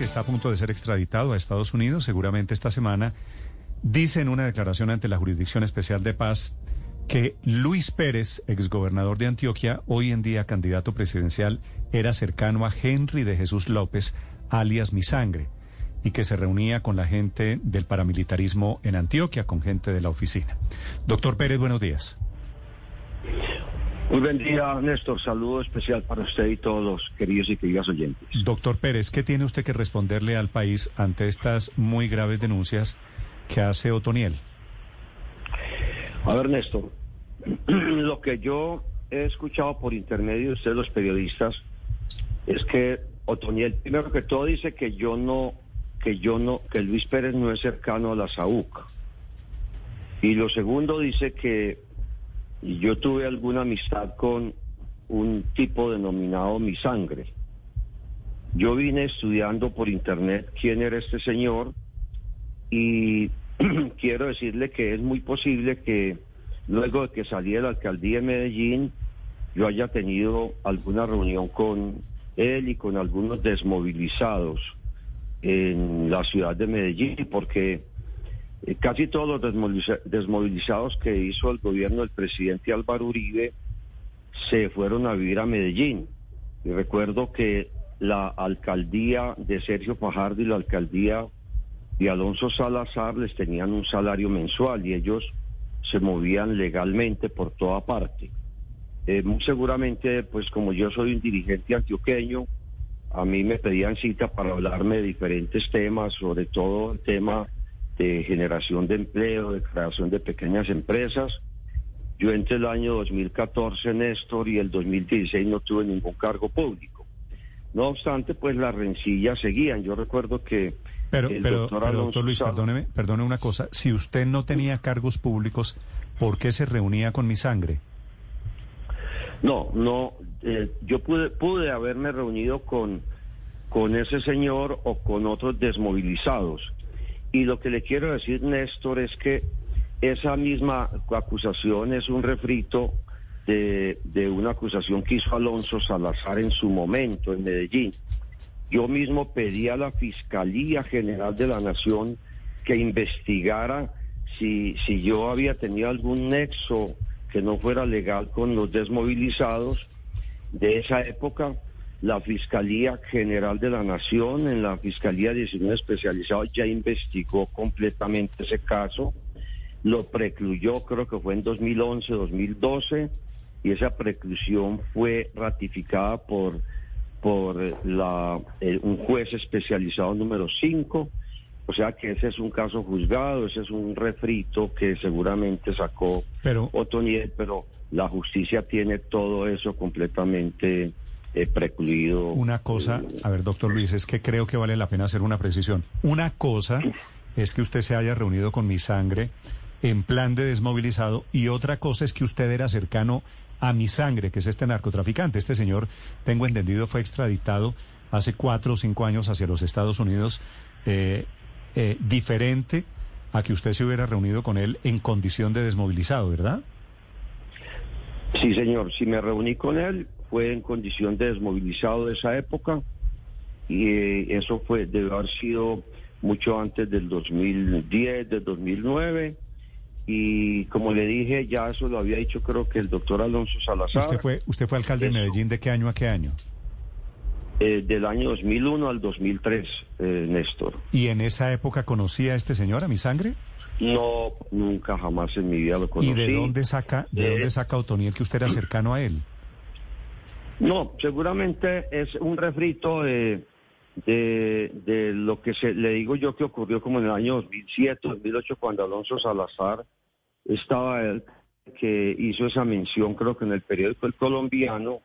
Que está a punto de ser extraditado a Estados Unidos, seguramente esta semana, dice en una declaración ante la Jurisdicción Especial de Paz que Luis Pérez, exgobernador de Antioquia, hoy en día candidato presidencial, era cercano a Henry de Jesús López, alias Mi Sangre, y que se reunía con la gente del paramilitarismo en Antioquia, con gente de la oficina. Doctor Pérez, buenos días. Muy buen día, Néstor. Saludo especial para usted y todos los queridos y queridas oyentes. Doctor Pérez, ¿qué tiene usted que responderle al país ante estas muy graves denuncias que hace Otoniel? A ver, Néstor, lo que yo he escuchado por intermedio de ustedes, los periodistas, es que Otoniel, primero que todo, dice que yo no, que yo no, que Luis Pérez no es cercano a la SAUC. Y lo segundo dice que yo tuve alguna amistad con un tipo denominado Mi Sangre. Yo vine estudiando por internet quién era este señor y quiero decirle que es muy posible que luego de que salí de la alcaldía de Medellín, yo haya tenido alguna reunión con él y con algunos desmovilizados en la ciudad de Medellín, porque eh, casi todos los desmovilizados que hizo el gobierno del presidente Álvaro Uribe se fueron a vivir a Medellín. Y recuerdo que la alcaldía de Sergio Fajardo y la alcaldía de Alonso Salazar les tenían un salario mensual y ellos se movían legalmente por toda parte. Eh, muy seguramente, pues como yo soy un dirigente antioqueño, a mí me pedían cita para hablarme de diferentes temas, sobre todo el tema de generación de empleo, de creación de pequeñas empresas. Yo entre el año 2014, Néstor, y el 2016 no tuve ningún cargo público. No obstante, pues las rencillas seguían. Yo recuerdo que... Pero, pero, doctor, Luis, perdóneme, perdone una cosa. Si usted no tenía cargos públicos, ¿por qué se reunía con mi sangre? No, no. Eh, yo pude, pude haberme reunido con, con ese señor o con otros desmovilizados. Y lo que le quiero decir, Néstor, es que esa misma acusación es un refrito de, una acusación que hizo Alonso Salazar en su momento en Medellín. Yo mismo pedí a la Fiscalía General de la Nación que investigara si, si yo había tenido algún nexo que no fuera legal con los desmovilizados de esa época la Fiscalía General de la Nación, en la Fiscalía 19 especializado, ya investigó completamente ese caso, lo precluyó, creo que fue en 2011, 2012, y esa preclusión fue ratificada por, por la, un juez especializado número 5. O sea que ese es un caso juzgado, ese es un refrito que seguramente sacó pero, Otoniel, pero la justicia tiene todo eso completamente eh, precluido. Una cosa, a ver, doctor Luis, es que creo que vale la pena hacer una precisión. Una cosa es que usted se haya reunido con mi sangre en plan de desmovilizado y otra cosa es que usted era cercano a mi sangre, que es este narcotraficante. Este señor, tengo entendido, fue extraditado hace cuatro o cinco años hacia los Estados Unidos, eh, eh, diferente a que usted se hubiera reunido con él en condición de desmovilizado, ¿verdad? Sí, señor. Si me reuní con él, fue en condición de desmovilizado de esa época y eh, eso fue debe haber sido mucho antes del 2010, del 2009 y como le dije ya eso lo había dicho creo que el doctor Alonso Salazar. ¿Usted fue usted fue alcalde de Medellín de qué año a qué año? Eh, del año 2001 al 2003, eh, Néstor. ¿Y en esa época conocía a este señor, a mi sangre? No, nunca jamás en mi vida lo conocí. ¿Y de dónde saca, de dónde saca Otoniel que usted era cercano a él? No, seguramente es un refrito de, de, lo que se, le digo yo que ocurrió como en el año 2007, 2008, cuando Alonso Salazar estaba él, que hizo esa mención, creo que en el periódico El Colombiano,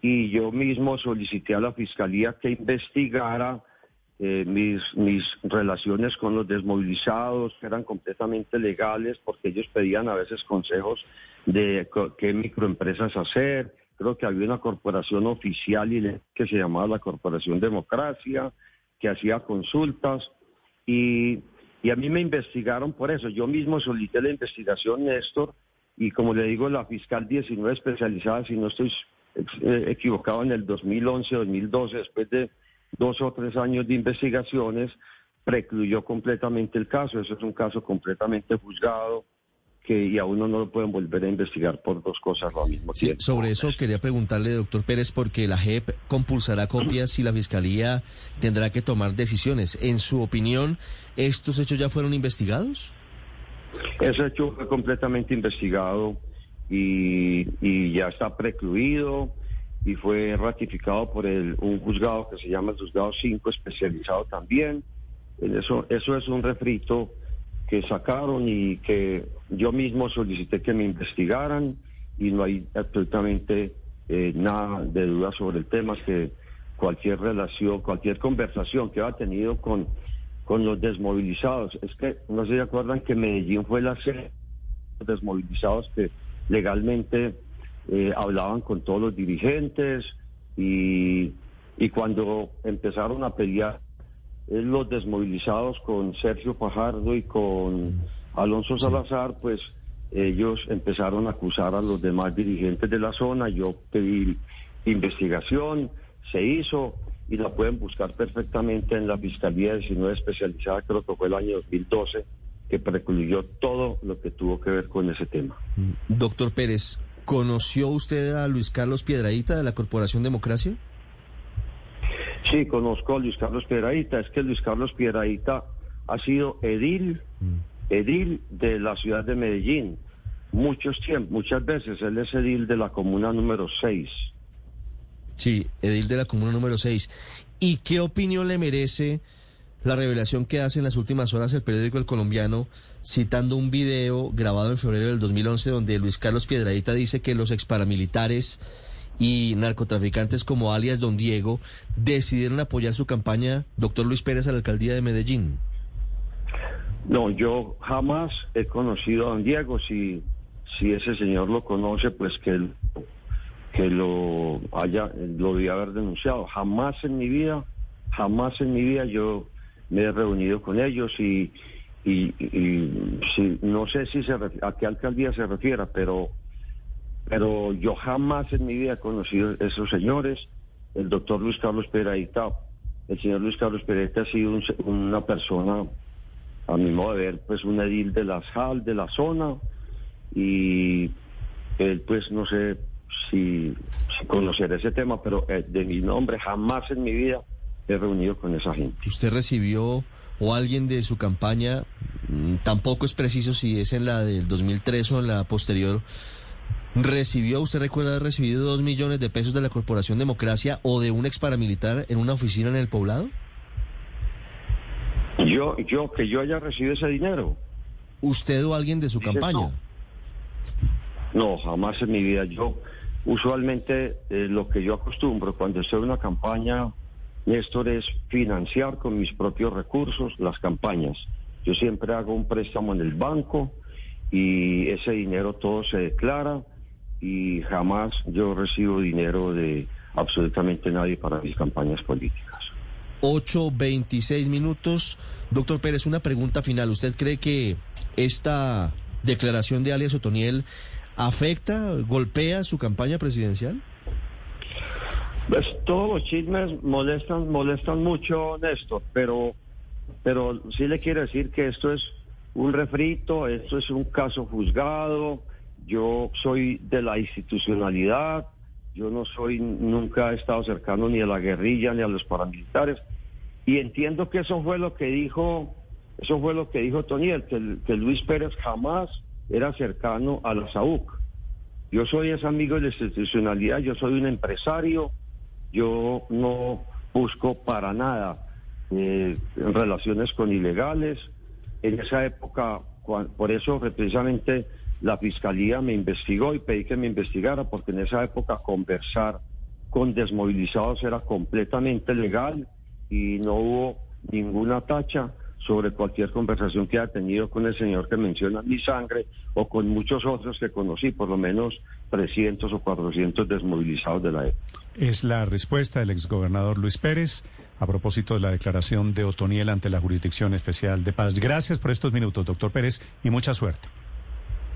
y yo mismo solicité a la fiscalía que investigara eh, mis, mis relaciones con los desmovilizados, que eran completamente legales, porque ellos pedían a veces consejos de qué microempresas hacer. Creo que había una corporación oficial que se llamaba la Corporación Democracia, que hacía consultas y, y a mí me investigaron por eso. Yo mismo solicité la investigación, Néstor, y como le digo, la fiscal 19 especializada, si no estoy eh, equivocado, en el 2011, 2012, después de dos o tres años de investigaciones, precluyó completamente el caso. Eso es un caso completamente juzgado que y a uno no lo pueden volver a investigar por dos cosas lo mismo tiempo. Sobre eso quería preguntarle, doctor Pérez, porque la JEP compulsará copias y la Fiscalía tendrá que tomar decisiones. En su opinión, ¿estos hechos ya fueron investigados? Ese hecho fue completamente investigado y, y ya está precluido y fue ratificado por el, un juzgado que se llama el juzgado 5 especializado también. Eso, eso es un refrito que sacaron y que yo mismo solicité que me investigaran y no hay absolutamente eh, nada de duda sobre el tema, que cualquier relación, cualquier conversación que ha tenido con, con los desmovilizados, es que no se acuerdan que Medellín fue la sede de los desmovilizados que legalmente eh, hablaban con todos los dirigentes y, y cuando empezaron a pelear los desmovilizados con Sergio Fajardo y con Alonso Salazar, pues ellos empezaron a acusar a los demás dirigentes de la zona. Yo pedí investigación, se hizo y la pueden buscar perfectamente en la Fiscalía 19 especializada, creo que fue el año 2012, que precluyó todo lo que tuvo que ver con ese tema. Mm, doctor Pérez, ¿conoció usted a Luis Carlos Piedradita de la Corporación Democracia? Sí, conozco a Luis Carlos Piedradita. Es que Luis Carlos Piedradita ha sido edil, mm. edil de la ciudad de Medellín. Muchos tiempos, muchas veces él es edil de la comuna número 6. Sí, edil de la comuna número 6. ¿Y qué opinión le merece la revelación que hace en las últimas horas el periódico El Colombiano, citando un video grabado en febrero del 2011 donde Luis Carlos Piedradita dice que los exparamilitares y narcotraficantes como alias Don Diego decidieron apoyar su campaña, doctor Luis Pérez, a la alcaldía de Medellín? No, yo jamás he conocido a Don Diego. Si, si ese señor lo conoce, pues que, que lo haya, lo debía haber denunciado. Jamás en mi vida, jamás en mi vida yo me he reunido con ellos y, y, si, no sé si se a qué alcaldía se refiera, pero pero yo jamás en mi vida he conocido esos señores. El doctor Luis Carlos Peraita, el señor Luis Carlos Peraita ha sido una persona, a mi modo de ver, pues un edil de la sal, de la zona, y él pues no sé si, conocer ese tema, pero eh, de mi nombre jamás en mi vida he reunido con esa gente. ¿Usted recibió o alguien de su campaña, mm, tampoco es preciso si es en la del 2003 o en la posterior, ¿Recibió, usted recuerda haber recibido dos millones de pesos de la Corporación Democracia o de un ex paramilitar en una oficina en el poblado? Yo, yo, que yo haya recibido ese dinero. ¿Usted o alguien de su campaña? No. jamás en mi vida. Yo, usualmente, eh, lo que yo acostumbro cuando estoy en una campaña, Néstor, es financiar con mis propios recursos las campañas. Yo siempre hago un préstamo en el banco y ese dinero todo se declara y jamás yo recibo dinero de absolutamente nadie para mis campañas políticas. 8.26 minutos. Doctor Pérez, una pregunta final. ¿Usted cree que esta declaración de alias Otoniel afecta, golpea su campaña presidencial? Pues todos los chismes molestan, molestan mucho, Néstor, pero, pero sí le quiero decir que esto es un refrito, esto es un caso juzgado, yo soy de la institucionalidad, yo no soy, nunca he estado cercano ni a la guerrilla ni a los paramilitares. Y entiendo que eso fue lo que dijo, eso fue lo que dijo Toniel, que, que Luis Pérez jamás era cercano a la SAUC. Yo soy ese amigo de la institucionalidad, yo soy un empresario, yo no busco para nada eh, relaciones con ilegales. En esa época, por eso precisamente la fiscalía me investigó y pedí que me investigara porque en esa época conversar con desmovilizados era completamente legal y no hubo ninguna tacha sobre cualquier conversación que haya tenido con el señor que menciona mi sangre o con muchos otros que conocí, por lo menos 300 o 400 desmovilizados de la época. Es la respuesta del exgobernador Luis Pérez a propósito de la declaración de Otoniel ante la Jurisdicción Especial de Paz. Gracias por estos minutos, doctor Pérez, y mucha suerte.